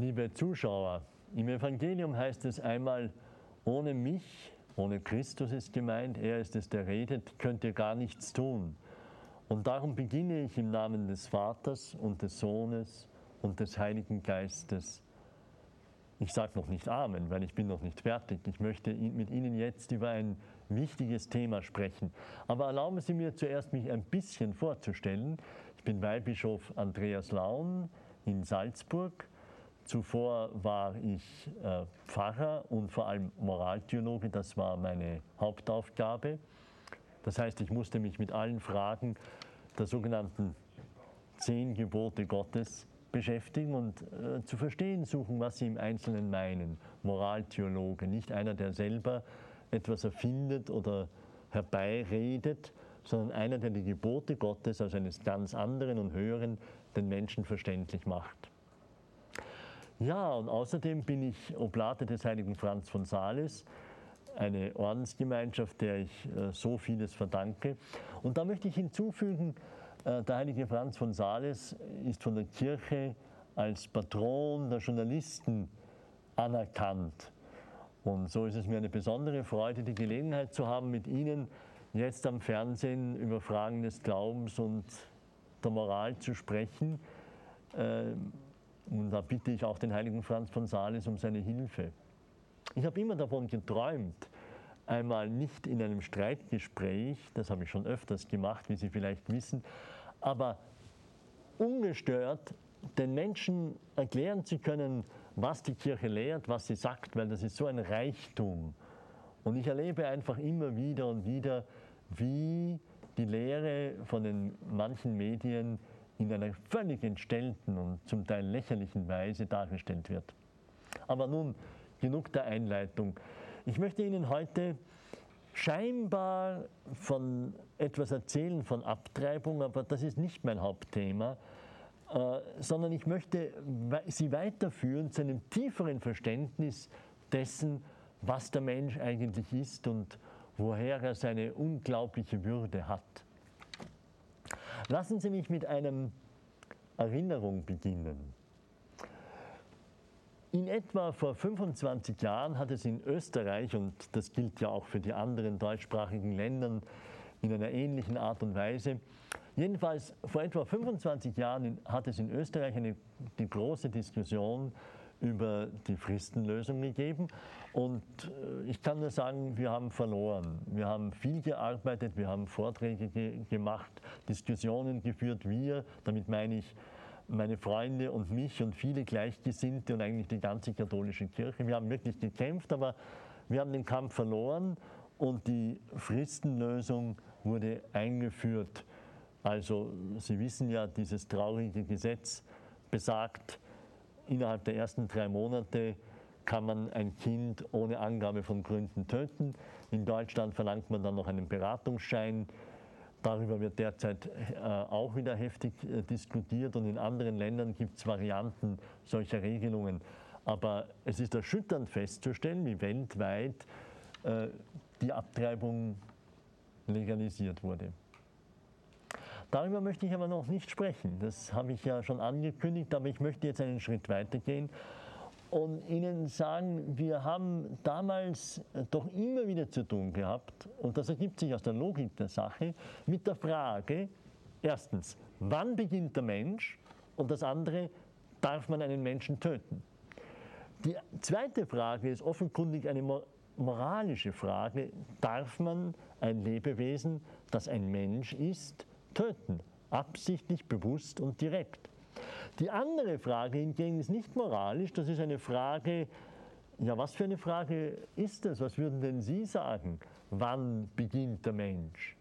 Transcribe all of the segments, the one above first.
Liebe Zuschauer, im Evangelium heißt es einmal, ohne mich, ohne Christus ist gemeint, er ist es, der redet, könnt ihr gar nichts tun. Und darum beginne ich im Namen des Vaters und des Sohnes und des Heiligen Geistes. Ich sage noch nicht Amen, weil ich bin noch nicht fertig. Ich möchte mit Ihnen jetzt über ein wichtiges Thema sprechen. Aber erlauben Sie mir zuerst, mich ein bisschen vorzustellen. Ich bin Weihbischof Andreas Laun in Salzburg. Zuvor war ich äh, Pfarrer und vor allem Moraltheologe. Das war meine Hauptaufgabe. Das heißt, ich musste mich mit allen Fragen der sogenannten zehn Gebote Gottes beschäftigen und äh, zu verstehen suchen, was sie im Einzelnen meinen. Moraltheologe, nicht einer, der selber etwas erfindet oder herbeiredet, sondern einer, der die Gebote Gottes als eines ganz anderen und höheren den Menschen verständlich macht. Ja, und außerdem bin ich Oblate des heiligen Franz von Sales, eine Ordensgemeinschaft, der ich äh, so vieles verdanke. Und da möchte ich hinzufügen, äh, der heilige Franz von Sales ist von der Kirche als Patron der Journalisten anerkannt. Und so ist es mir eine besondere Freude, die Gelegenheit zu haben, mit Ihnen jetzt am Fernsehen über Fragen des Glaubens und der Moral zu sprechen. Ähm, und da bitte ich auch den heiligen Franz von Sales um seine Hilfe. Ich habe immer davon geträumt, einmal nicht in einem Streitgespräch, das habe ich schon öfters gemacht, wie Sie vielleicht wissen, aber ungestört den Menschen erklären zu können, was die Kirche lehrt, was sie sagt, weil das ist so ein Reichtum. Und ich erlebe einfach immer wieder und wieder, wie die Lehre von den manchen Medien in einer völlig entstellten und zum Teil lächerlichen Weise dargestellt wird. Aber nun genug der Einleitung. Ich möchte Ihnen heute scheinbar von etwas erzählen von Abtreibung, aber das ist nicht mein Hauptthema, äh, sondern ich möchte Sie weiterführen zu einem tieferen Verständnis dessen, was der Mensch eigentlich ist und woher er seine unglaubliche Würde hat. Lassen Sie mich mit einer Erinnerung beginnen. In etwa vor 25 Jahren hat es in Österreich, und das gilt ja auch für die anderen deutschsprachigen Länder in einer ähnlichen Art und Weise, jedenfalls vor etwa 25 Jahren hat es in Österreich eine, die große Diskussion über die Fristenlösung gegeben. Und äh, ich kann nur sagen, wir haben verloren. Wir haben viel gearbeitet, wir haben Vorträge ge gemacht, Diskussionen geführt. Wir, damit meine ich meine Freunde und mich und viele Gleichgesinnte und eigentlich die ganze katholische Kirche. Wir haben wirklich gekämpft, aber wir haben den Kampf verloren und die Fristenlösung wurde eingeführt. Also Sie wissen ja, dieses traurige Gesetz besagt, innerhalb der ersten drei Monate kann man ein Kind ohne Angabe von Gründen töten. In Deutschland verlangt man dann noch einen Beratungsschein. Darüber wird derzeit äh, auch wieder heftig äh, diskutiert und in anderen Ländern gibt es Varianten solcher Regelungen. Aber es ist erschütternd festzustellen, wie weltweit äh, die Abtreibung legalisiert wurde. Darüber möchte ich aber noch nicht sprechen. Das habe ich ja schon angekündigt, aber ich möchte jetzt einen Schritt weitergehen und Ihnen sagen, wir haben damals doch immer wieder zu tun gehabt, und das ergibt sich aus der Logik der Sache, mit der Frage, erstens, wann beginnt der Mensch? Und das andere, darf man einen Menschen töten? Die zweite Frage ist offenkundig eine moralische Frage. Darf man ein Lebewesen, das ein Mensch ist, töten? Absichtlich, bewusst und direkt. Die andere Frage hingegen ist nicht moralisch, das ist eine Frage, ja, was für eine Frage ist das? Was würden denn Sie sagen? Wann beginnt der Mensch?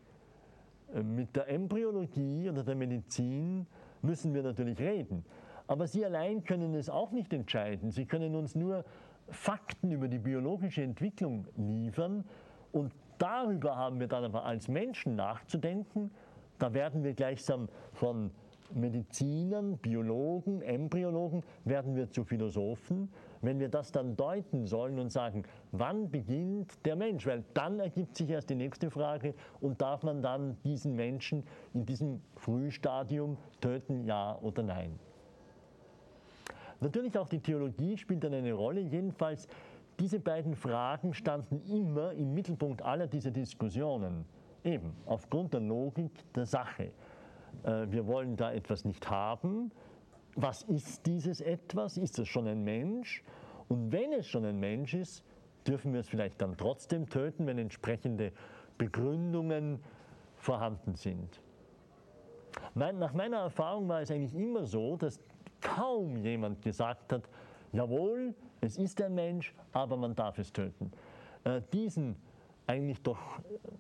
Äh, mit der Embryologie oder der Medizin müssen wir natürlich reden. Aber Sie allein können es auch nicht entscheiden. Sie können uns nur Fakten über die biologische Entwicklung liefern und darüber haben wir dann aber als Menschen nachzudenken. Da werden wir gleichsam von Medizinern, Biologen, Embryologen, werden wir zu Philosophen. Wenn wir das dann deuten sollen und sagen, wann beginnt der Mensch? Weil dann ergibt sich erst die nächste Frage und darf man dann diesen Menschen in diesem Frühstadium töten, ja oder nein? Natürlich auch die Theologie spielt dann eine Rolle. Jedenfalls, diese beiden Fragen standen immer im Mittelpunkt aller dieser Diskussionen. Eben aufgrund der Logik der Sache. Äh, wir wollen da etwas nicht haben. Was ist dieses etwas? Ist es schon ein Mensch? Und wenn es schon ein Mensch ist, dürfen wir es vielleicht dann trotzdem töten, wenn entsprechende Begründungen vorhanden sind. Nach meiner Erfahrung war es eigentlich immer so, dass kaum jemand gesagt hat, jawohl, es ist ein Mensch, aber man darf es töten. Äh, diesen eigentlich doch,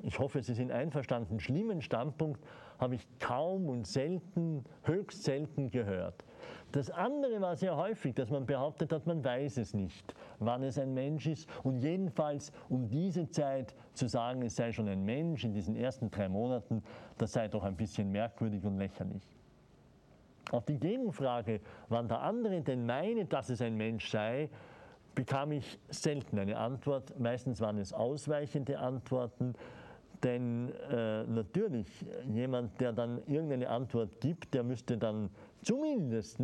ich hoffe, Sie sind einverstanden, schlimmen Standpunkt habe ich kaum und selten, höchst selten gehört. Das andere war sehr häufig, dass man behauptet hat, man weiß es nicht, wann es ein Mensch ist. Und jedenfalls um diese Zeit zu sagen, es sei schon ein Mensch in diesen ersten drei Monaten, das sei doch ein bisschen merkwürdig und lächerlich. Auf die Gegenfrage, wann der andere denn meine, dass es ein Mensch sei, bekam ich selten eine Antwort. Meistens waren es ausweichende Antworten. Denn äh, natürlich, jemand, der dann irgendeine Antwort gibt, der müsste dann zumindest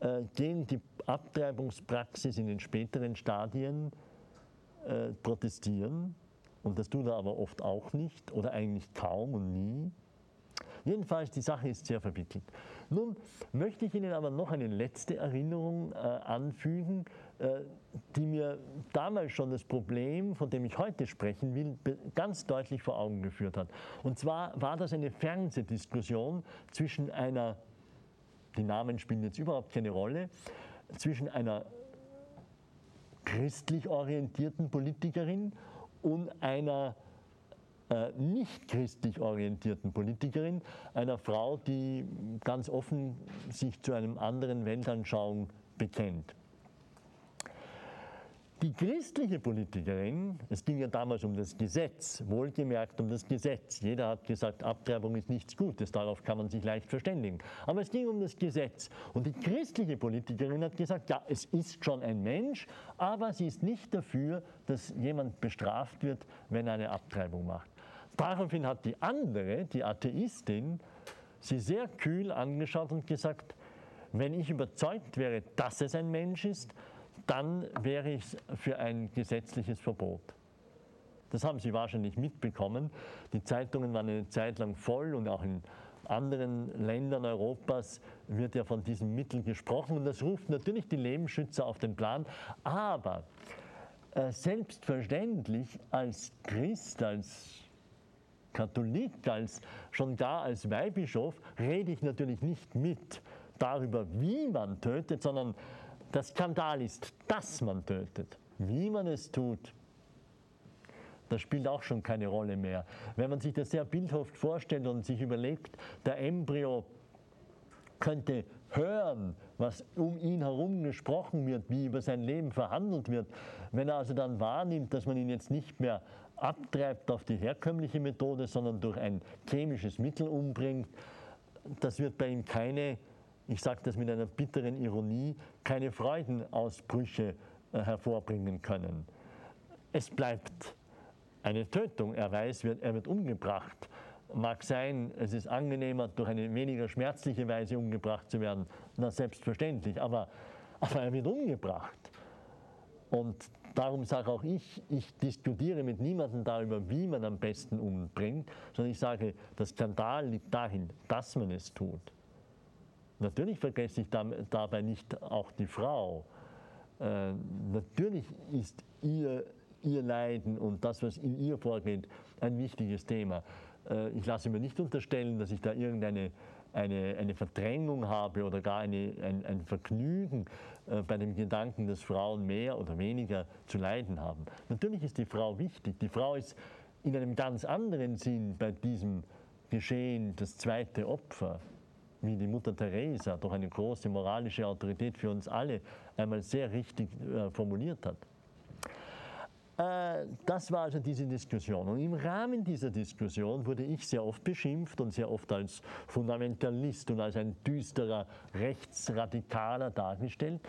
äh, gegen die Abtreibungspraxis in den späteren Stadien äh, protestieren. Und das tut er aber oft auch nicht oder eigentlich kaum und nie. Jedenfalls, die Sache ist sehr verwickelt. Nun möchte ich Ihnen aber noch eine letzte Erinnerung äh, anfügen, die mir damals schon das Problem, von dem ich heute sprechen will, ganz deutlich vor Augen geführt hat. Und zwar war das eine Fernsehdiskussion zwischen einer, die Namen spielen jetzt überhaupt keine Rolle, zwischen einer christlich orientierten Politikerin und einer äh, nicht christlich orientierten Politikerin, einer Frau, die ganz offen sich zu einem anderen Weltanschauung bekennt. Die christliche Politikerin, es ging ja damals um das Gesetz, wohlgemerkt um das Gesetz. Jeder hat gesagt, Abtreibung ist nichts Gutes, darauf kann man sich leicht verständigen. Aber es ging um das Gesetz. Und die christliche Politikerin hat gesagt, ja, es ist schon ein Mensch, aber sie ist nicht dafür, dass jemand bestraft wird, wenn er eine Abtreibung macht. Daraufhin hat die andere, die Atheistin, sie sehr kühl angeschaut und gesagt, wenn ich überzeugt wäre, dass es ein Mensch ist, dann wäre ich für ein gesetzliches Verbot. Das haben Sie wahrscheinlich mitbekommen. Die Zeitungen waren eine Zeit lang voll und auch in anderen Ländern Europas wird ja von diesem Mittel gesprochen und das ruft natürlich die Lebensschützer auf den Plan. Aber äh, selbstverständlich als Christ, als Katholik, als, schon gar als Weihbischof, rede ich natürlich nicht mit darüber, wie man tötet, sondern der Skandal ist, dass man tötet. Wie man es tut, das spielt auch schon keine Rolle mehr. Wenn man sich das sehr bildhaft vorstellt und sich überlegt, der Embryo könnte hören, was um ihn herum gesprochen wird, wie über sein Leben verhandelt wird. Wenn er also dann wahrnimmt, dass man ihn jetzt nicht mehr abtreibt auf die herkömmliche Methode, sondern durch ein chemisches Mittel umbringt, das wird bei ihm keine ich sage das mit einer bitteren Ironie, keine Freudenausbrüche äh, hervorbringen können. Es bleibt eine Tötung. Er weiß, er wird umgebracht. Mag sein, es ist angenehmer, durch eine weniger schmerzliche Weise umgebracht zu werden. Na, selbstverständlich. Aber aber er wird umgebracht. Und darum sage auch ich, ich diskutiere mit niemandem darüber, wie man am besten umbringt, sondern ich sage, der Skandal liegt dahin, dass man es tut. Natürlich vergesse ich dabei nicht auch die Frau. Äh, natürlich ist ihr, ihr Leiden und das, was in ihr vorgeht, ein wichtiges Thema. Äh, ich lasse mir nicht unterstellen, dass ich da irgendeine eine, eine Verdrängung habe oder gar eine, ein, ein Vergnügen äh, bei dem Gedanken, dass Frauen mehr oder weniger zu leiden haben. Natürlich ist die Frau wichtig. Die Frau ist in einem ganz anderen Sinn bei diesem Geschehen das zweite Opfer, wie die Mutter Teresa, doch eine große moralische Autorität für uns alle, einmal sehr richtig äh, formuliert hat. Äh, das war also diese Diskussion. Und im Rahmen dieser Diskussion wurde ich sehr oft beschimpft und sehr oft als Fundamentalist und als ein düsterer Rechtsradikaler dargestellt.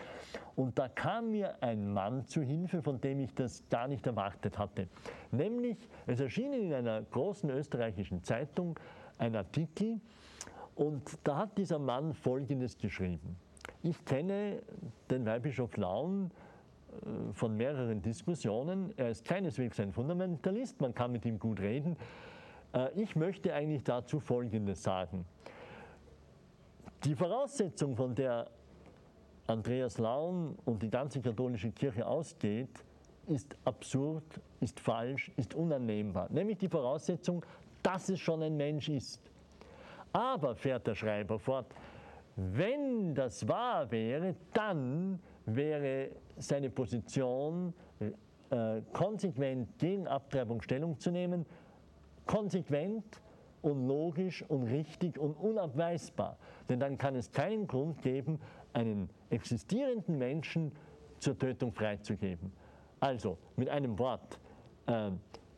Und da kam mir ein Mann zu Hilfe, von dem ich das gar nicht erwartet hatte. Nämlich, es erschien in einer großen österreichischen Zeitung ein Artikel und da hat dieser Mann Folgendes geschrieben. Ich kenne den Weihbischof Laun äh, von mehreren Diskussionen. Er ist keineswegs ein Fundamentalist, man kann mit ihm gut reden. Äh, ich möchte eigentlich dazu Folgendes sagen. Die Voraussetzung, von der Andreas Laun und die ganze katholische Kirche ausgeht, ist absurd, ist falsch, ist unannehmbar. Nämlich die Voraussetzung, dass es schon ein Mensch ist. Aber, fährt der Schreiber fort, wenn das wahr wäre, dann wäre seine Position, äh, konsequent gegen Abtreibung Stellung zu nehmen, konsequent und logisch und richtig und unabweisbar. Denn dann kann es keinen Grund geben, einen existierenden Menschen zur Tötung freizugeben. Also mit einem Wort, äh,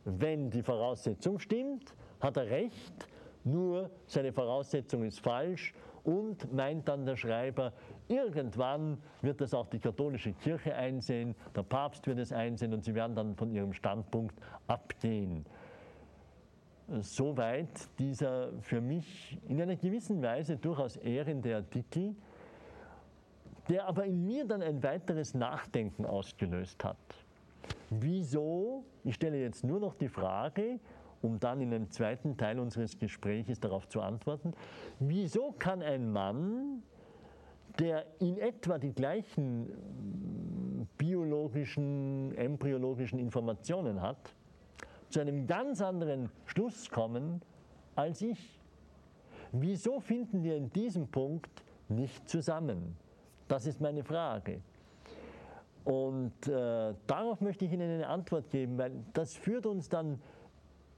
wenn die Voraussetzung stimmt, hat er recht, nur seine Voraussetzung ist falsch und meint dann der Schreiber, irgendwann wird das auch die katholische Kirche einsehen, der Papst wird es einsehen und sie werden dann von ihrem Standpunkt abgehen. Soweit dieser für mich in einer gewissen Weise durchaus ehrende Artikel, der aber in mir dann ein weiteres Nachdenken ausgelöst hat. Wieso, ich stelle jetzt nur noch die Frage, um dann in einem zweiten Teil unseres Gesprächs darauf zu antworten. Wieso kann ein Mann, der in etwa die gleichen hm, biologischen, embryologischen Informationen hat, zu einem ganz anderen Schluss kommen als ich? Wieso finden wir in diesem Punkt nicht zusammen? Das ist meine Frage. Und äh, darauf möchte ich Ihnen eine Antwort geben, weil das führt uns dann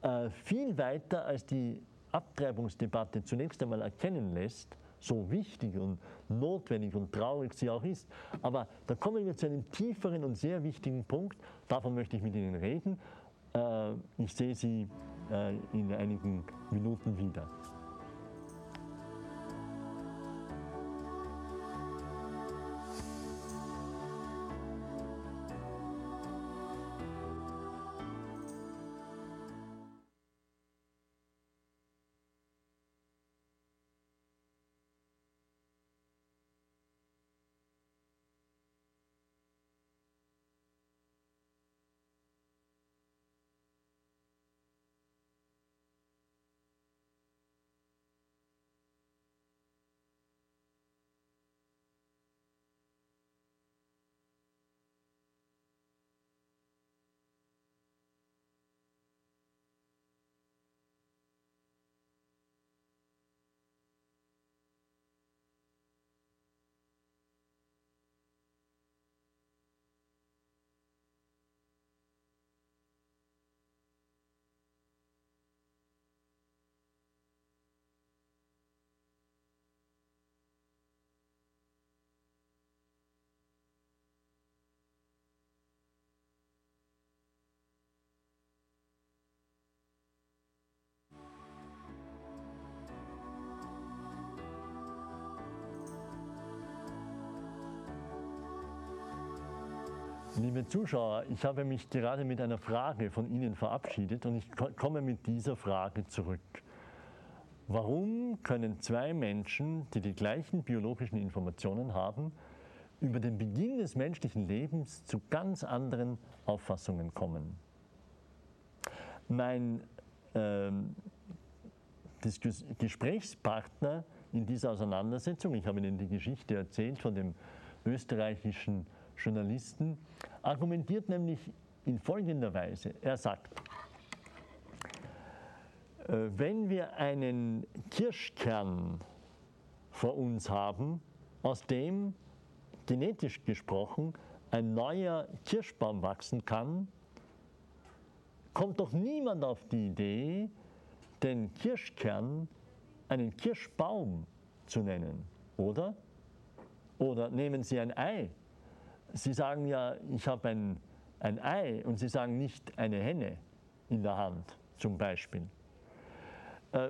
äh, viel weiter als die Abtreibungsdebatte zunächst einmal erkennen lässt, so wichtig und notwendig und traurig sie auch ist. Aber da kommen wir zu einem tieferen und sehr wichtigen Punkt. Davon möchte ich mit Ihnen reden. Äh, ich sehe Sie äh, in einigen Minuten wieder. Liebe Zuschauer, ich habe mich gerade mit einer Frage von Ihnen verabschiedet und ich komme mit dieser Frage zurück. Warum können zwei Menschen, die die gleichen biologischen Informationen haben, über den Beginn des menschlichen Lebens zu ganz anderen Auffassungen kommen. Mein ähm, Gesprächspartner in dieser Auseinandersetzung, ich habe Ihnen die Geschichte erzählt von dem österreichischen Journalisten, argumentiert nämlich in folgender Weise. Er sagt, äh, wenn wir einen Kirschkern vor uns haben, aus dem genetisch gesprochen ein neuer Kirschbaum wachsen kann, kommt doch niemand auf die Idee, den Kirschkern einen Kirschbaum zu nennen, oder? Oder nehmen Sie ein Ei. Sie sagen ja, ich habe ein, ein Ei und Sie sagen nicht eine Henne in der Hand zum Beispiel. Äh,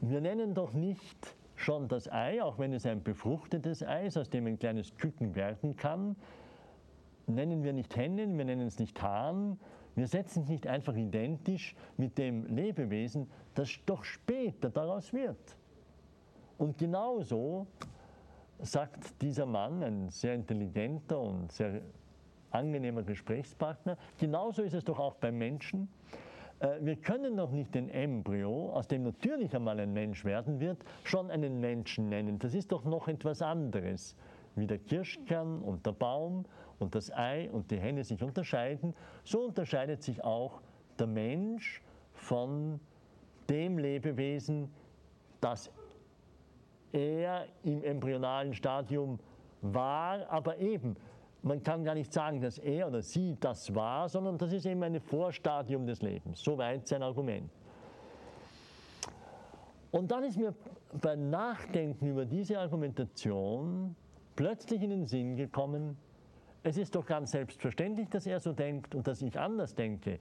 wir nennen doch nicht schon das Ei, auch wenn es ein befruchtetes Ei ist, aus dem ein kleines Küken werden kann, nennen wir nicht Hennen, wir nennen es nicht Hahn, wir setzen es nicht einfach identisch mit dem Lebewesen, das doch später daraus wird. Und genauso sagt dieser Mann, ein sehr intelligenter und sehr angenehmer Gesprächspartner, genauso ist es doch auch beim Menschen. Äh, wir können noch nicht den Embryo, aus dem natürlich einmal ein Mensch werden wird, schon einen Menschen nennen. Das ist doch noch etwas anderes. Wie der Kirschkern und der Baum und das Ei und die Henne sich unterscheiden, so unterscheidet sich auch der Mensch von dem Lebewesen, das er im embryonalen Stadium war, aber eben man kann gar nicht sagen, dass er oder sie das war, sondern das ist eben ein Vorstadium des Lebens. Soweit sein Argument. Und dann ist mir beim Nachdenken über diese Argumentation plötzlich in den Sinn gekommen, es ist doch ganz selbstverständlich, dass er so denkt und dass ich anders denke.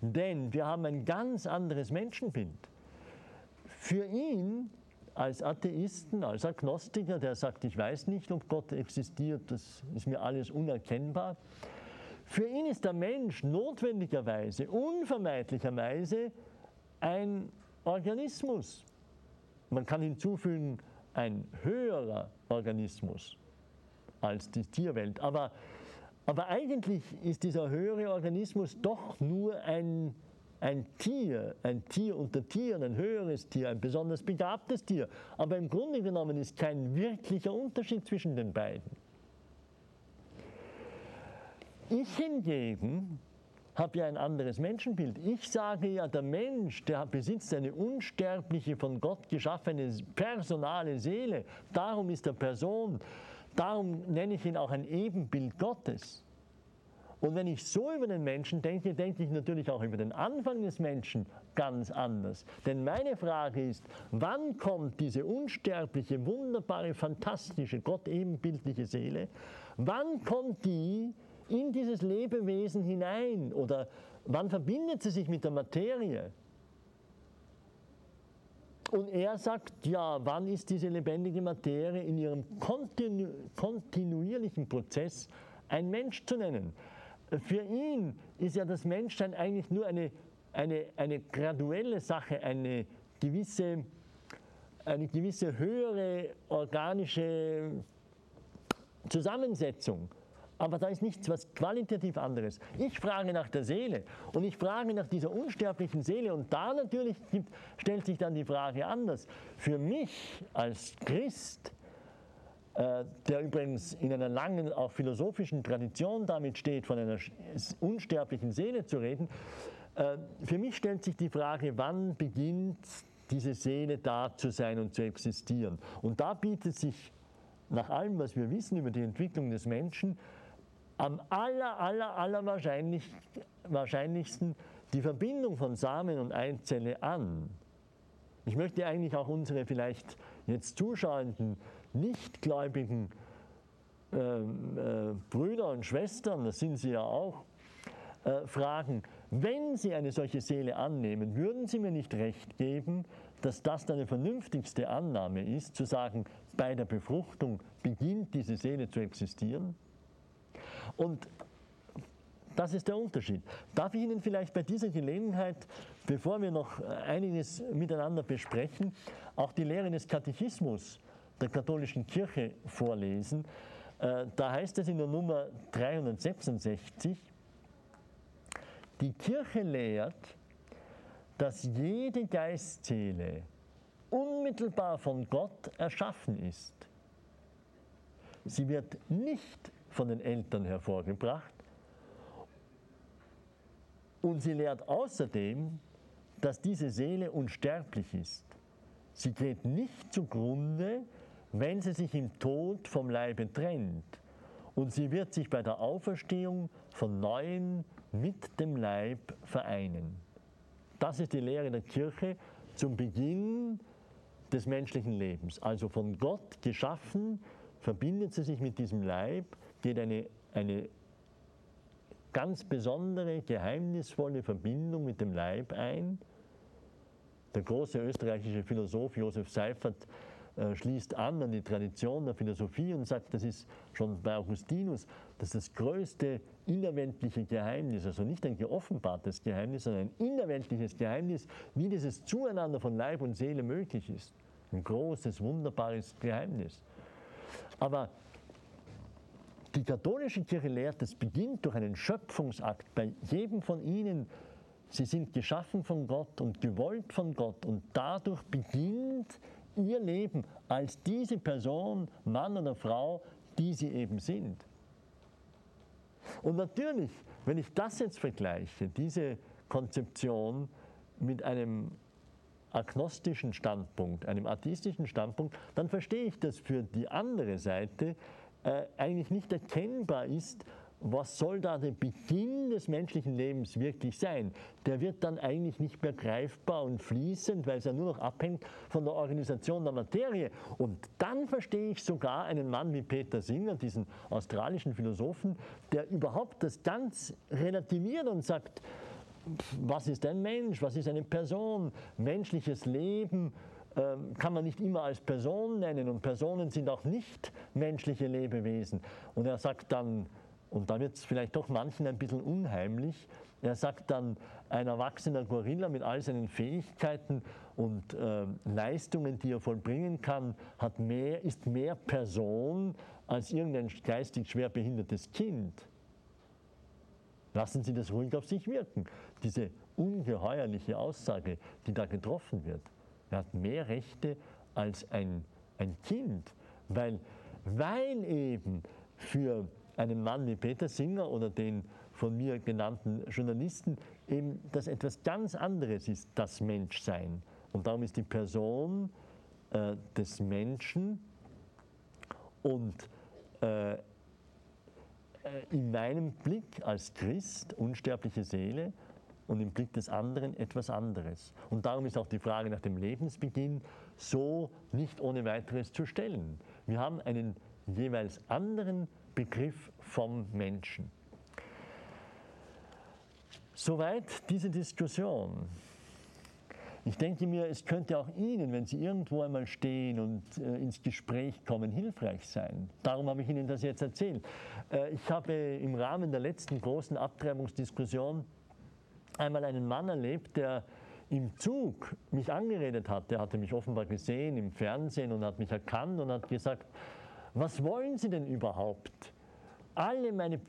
Denn wir haben ein ganz anderes Menschenbild. Für ihn als Atheisten, als Agnostiker, der sagt, ich weiß nicht, ob Gott existiert, das ist mir alles unerkennbar. Für ihn ist der Mensch notwendigerweise, unvermeidlicherweise ein Organismus. Man kann hinzufügen, ein höherer Organismus als die Tierwelt. Aber, aber eigentlich ist dieser höhere Organismus doch nur ein ein Tier, ein Tier unter Tieren, ein höheres Tier, ein besonders begabtes Tier. Aber im Grunde genommen ist kein wirklicher Unterschied zwischen den beiden. Ich hingegen habe ja ein anderes Menschenbild. Ich sage ja, der Mensch, der besitzt eine unsterbliche, von Gott geschaffene personale Seele. Darum ist er Person. Darum nenne ich ihn auch ein Ebenbild Gottes. Und wenn ich so über den Menschen denke, denke ich natürlich auch über den Anfang des Menschen ganz anders. Denn meine Frage ist, wann kommt diese unsterbliche, wunderbare, fantastische, Gott ebenbildliche Seele, wann kommt die in dieses Lebewesen hinein oder wann verbindet sie sich mit der Materie? Und er sagt, ja, wann ist diese lebendige Materie in ihrem kontinu kontinuierlichen Prozess ein Mensch zu nennen? Für ihn ist ja das Menschsein eigentlich nur eine, eine, eine graduelle Sache, eine gewisse, eine gewisse höhere organische Zusammensetzung. Aber da ist nichts was qualitativ anderes. Ich frage nach der Seele und ich frage nach dieser unsterblichen Seele und da natürlich gibt, stellt sich dann die Frage anders. Für mich als Christ der übrigens in einer langen, auch philosophischen Tradition damit steht, von einer unsterblichen Seele zu reden. Äh, für mich stellt sich die Frage, wann beginnt diese Seele da zu sein und zu existieren? Und da bietet sich nach allem, was wir wissen über die Entwicklung des Menschen, am aller, aller, aller wahrscheinlich, wahrscheinlichsten die Verbindung von Samen und Eizelle an. Ich möchte eigentlich auch unsere vielleicht jetzt Zuschauenden nichtgläubigen äh, äh, Brüder und Schwestern, das sind sie ja auch, äh, fragen, wenn sie eine solche Seele annehmen, würden sie mir nicht recht geben, dass das eine vernünftigste Annahme ist, zu sagen, bei der Befruchtung beginnt diese Seele zu existieren? Und das ist der Unterschied. Darf ich Ihnen vielleicht bei dieser Gelegenheit, bevor wir noch einiges miteinander besprechen, auch die Lehre des Katechismus der katholischen Kirche vorlesen. Äh, da heißt es in der Nummer 366, die Kirche lehrt, dass jede Geistseele unmittelbar von Gott erschaffen ist. Sie wird nicht von den Eltern hervorgebracht und sie lehrt außerdem, dass diese Seele unsterblich ist. Sie geht nicht zugrunde, wenn sie sich im Tod vom Leibe trennt. Und sie wird sich bei der Auferstehung von Neuem mit dem Leib vereinen. Das ist die Lehre der Kirche zum Beginn des menschlichen Lebens. Also von Gott geschaffen, verbindet sie sich mit diesem Leib, geht eine, eine ganz besondere, geheimnisvolle Verbindung mit dem Leib ein. Der große österreichische Philosoph Josef Seifert schließt an an die Tradition der Philosophie und sagt, das ist schon bei Augustinus, dass das größte innerweltliche Geheimnis, also nicht ein geoffenbartes Geheimnis, sondern ein innerweltliches Geheimnis, wie dieses Zueinander von Leib und Seele möglich ist. Ein großes, wunderbares Geheimnis. Aber die katholische Kirche lehrt, es beginnt durch einen Schöpfungsakt bei jedem von ihnen. Sie sind geschaffen von Gott und gewollt von Gott und dadurch beginnt ihr Leben als diese Person, Mann oder Frau, die sie eben sind. Und natürlich, wenn ich das jetzt vergleiche, diese Konzeption mit einem agnostischen Standpunkt, einem atheistischen Standpunkt, dann verstehe ich, dass für die andere Seite äh, eigentlich nicht erkennbar ist, was soll da der Beginn des menschlichen Lebens wirklich sein? Der wird dann eigentlich nicht mehr greifbar und fließend, weil es ja nur noch abhängt von der Organisation der Materie. Und dann verstehe ich sogar einen Mann wie Peter Singer, diesen australischen Philosophen, der überhaupt das ganz relativiert und sagt, was ist ein Mensch, was ist eine Person, menschliches Leben, ähm, kann man nicht immer als Person nennen und Personen sind auch nicht menschliche Lebewesen. Und er sagt dann, und da wird es vielleicht doch manchen ein bisschen unheimlich. Er sagt dann, ein erwachsener Gorilla mit all seinen Fähigkeiten und äh, Leistungen, die er vollbringen kann, hat mehr, ist mehr Person als irgendein geistig schwer behindertes Kind. Lassen Sie das ruhig auf sich wirken. Diese ungeheuerliche Aussage, die da getroffen wird. Er hat mehr Rechte als ein, ein Kind, weil, weil eben für einen Mann wie Peter Singer oder den von mir genannten Journalisten eben das etwas ganz anderes ist, das Menschsein. Und darum ist die Person äh, des Menschen und äh, äh in meinem Blick als Christ, unsterbliche Seele, und im Blick des anderen etwas anderes. Und darum ist auch die Frage nach dem Lebensbeginn so nicht ohne weiteres zu stellen. Wir haben einen jeweils anderen Begriff vom Menschen. Soweit diese Diskussion. Ich denke mir, es könnte auch Ihnen, wenn Sie irgendwo einmal stehen und äh, ins Gespräch kommen, hilfreich sein. Darum habe ich Ihnen das jetzt erzählt. Äh, ich habe im Rahmen der letzten großen Abtreibungsdiskussion einmal einen Mann erlebt, der im Zug mich angeredet hat. Der hatte mich offenbar gesehen im Fernsehen und hat mich erkannt und hat gesagt, was wollen Sie denn überhaupt? Alle, meine,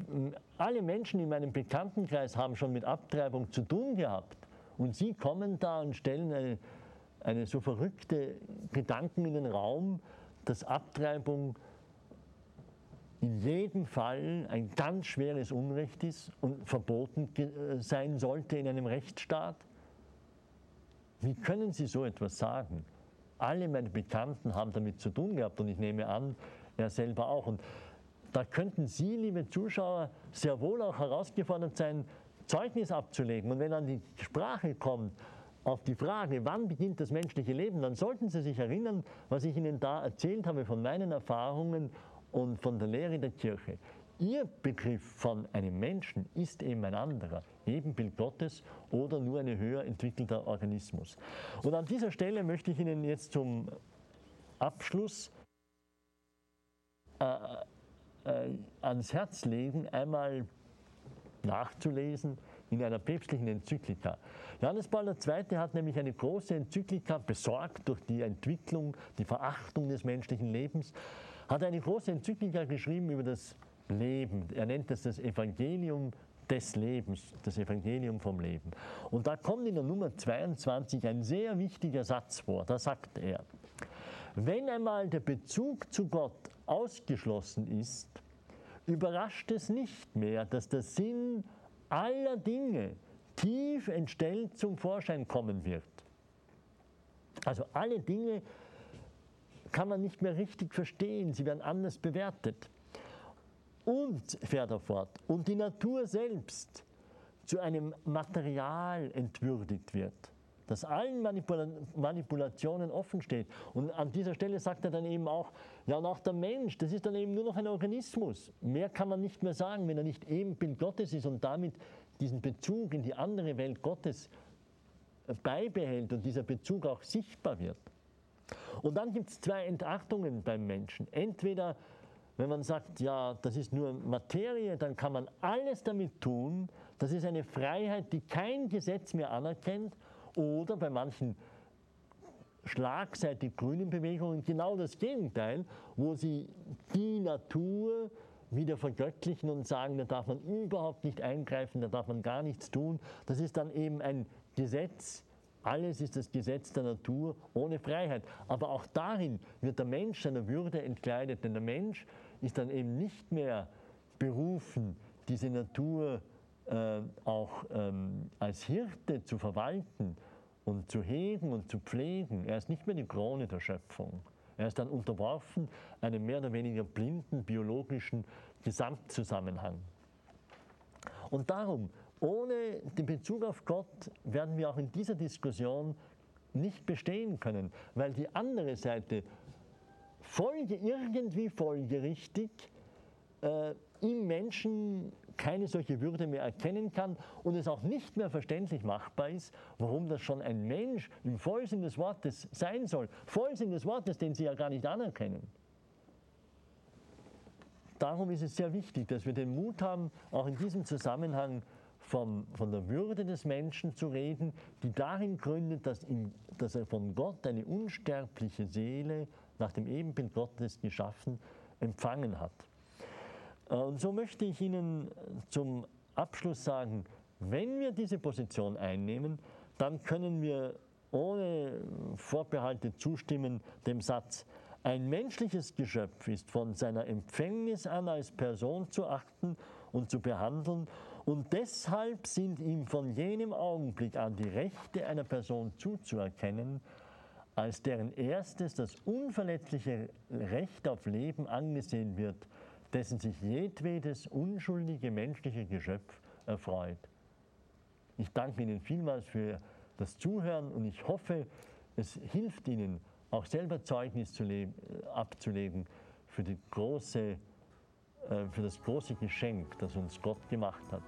alle Menschen in meinem Bekanntenkreis haben schon mit Abtreibung zu tun gehabt. Und Sie kommen da und stellen eine, eine so verrückte Gedanken in den Raum, dass Abtreibung in jedem Fall ein ganz schweres Unrecht ist und verboten äh, sein sollte in einem Rechtsstaat? Wie können Sie so etwas sagen? Alle meine Bekannten haben damit zu tun gehabt und ich nehme an, er selber auch. Und da könnten Sie, liebe Zuschauer, sehr wohl auch herausgefordert sein, Zeugnis abzulegen. Und wenn dann die Sprache kommt auf die Frage, wann beginnt das menschliche Leben, dann sollten Sie sich erinnern, was ich Ihnen da erzählt habe von meinen Erfahrungen und von der Lehre der Kirche. Ihr Begriff von einem Menschen ist eben ein anderer, Ebenbild Gottes oder nur ein höher entwickelter Organismus. Und an dieser Stelle möchte ich Ihnen jetzt zum Abschluss äh, äh, ans Herz legen, einmal nachzulesen in einer päpstlichen Enzyklika. Johannes Paul II. hat nämlich eine große Enzyklika besorgt durch die Entwicklung, die Verachtung des menschlichen Lebens, hat eine große Enzyklika geschrieben über das Leben. Er nennt das das Evangelium des Lebens, das Evangelium vom Leben. Und da kommt in der Nummer 22 ein sehr wichtiger Satz vor. Da sagt er, wenn einmal der Bezug zu Gott ausgeschlossen ist, überrascht es nicht mehr, dass der Sinn aller Dinge tief entstellt zum Vorschein kommen wird. Also alle Dinge kann man nicht mehr richtig verstehen, sie werden anders bewertet. Und, fährt er fort, und die Natur selbst zu einem Material entwürdigt wird, das allen Manipula Manipulationen offen steht. Und an dieser Stelle sagt er dann eben auch, ja, und auch der Mensch, das ist dann eben nur noch ein Organismus. Mehr kann man nicht mehr sagen, wenn er nicht Ebenbild Gottes ist und damit diesen Bezug in die andere Welt Gottes beibehält und dieser Bezug auch sichtbar wird. Und dann gibt es zwei Entachtungen beim Menschen. Entweder, wenn man sagt, ja, das ist nur Materie, dann kann man alles damit tun. Das ist eine Freiheit, die kein Gesetz mehr anerkennt. Oder bei manchen schlagseitig grünen Bewegungen genau das Gegenteil, wo sie die Natur wieder vergöttlichen und sagen, da darf man überhaupt nicht eingreifen, da darf man gar nichts tun. Das ist dann eben ein Gesetz, alles ist das Gesetz der Natur ohne Freiheit. Aber auch darin wird der Mensch seiner Würde entkleidet, denn der Mensch ist dann eben nicht mehr berufen, diese Natur äh, auch ähm, als Hirte zu verwalten und zu hegen und zu pflegen. Er ist nicht mehr die Krone der Schöpfung. Er ist dann unterworfen einem mehr oder weniger blinden biologischen Gesamtzusammenhang. Und darum ohne den Bezug auf Gott werden wir auch in dieser Diskussion nicht bestehen können, weil die andere Seite folge, irgendwie folgerichtig äh, im Menschen keine solche Würde mehr erkennen kann und es auch nicht mehr verständlich machbar ist, warum das schon ein Mensch im Vollsinn des Wortes sein soll. Vollsinn des Wortes, den sie ja gar nicht anerkennen. Darum ist es sehr wichtig, dass wir den Mut haben, auch in diesem Zusammenhang vom, von der Würde des Menschen zu reden, die darin gründet, dass, ihm, dass er von Gott eine unsterbliche Seele nach dem Ebenbild Gottes geschaffen empfangen hat. Äh, und so möchte ich Ihnen zum Abschluss sagen, wenn wir diese Position einnehmen, dann können wir ohne Vorbehalte zustimmen dem Satz, ein menschliches Geschöpf ist von seiner Empfängnis an als Person zu achten und zu behandeln und deshalb sind ihm von jenem Augenblick an die Rechte einer Person zuzuerkennen, als deren erstes das unverletzliche Recht auf Leben angesehen wird, dessen sich jedwedes unschuldige menschliche Geschöpf erfreut. Ich danke Ihnen vielmals für das Zuhören und ich hoffe, es hilft Ihnen auch selber Zeugnis zu abzulegen für, die große, äh, für das große Geschenk, das uns Gott gemacht hat.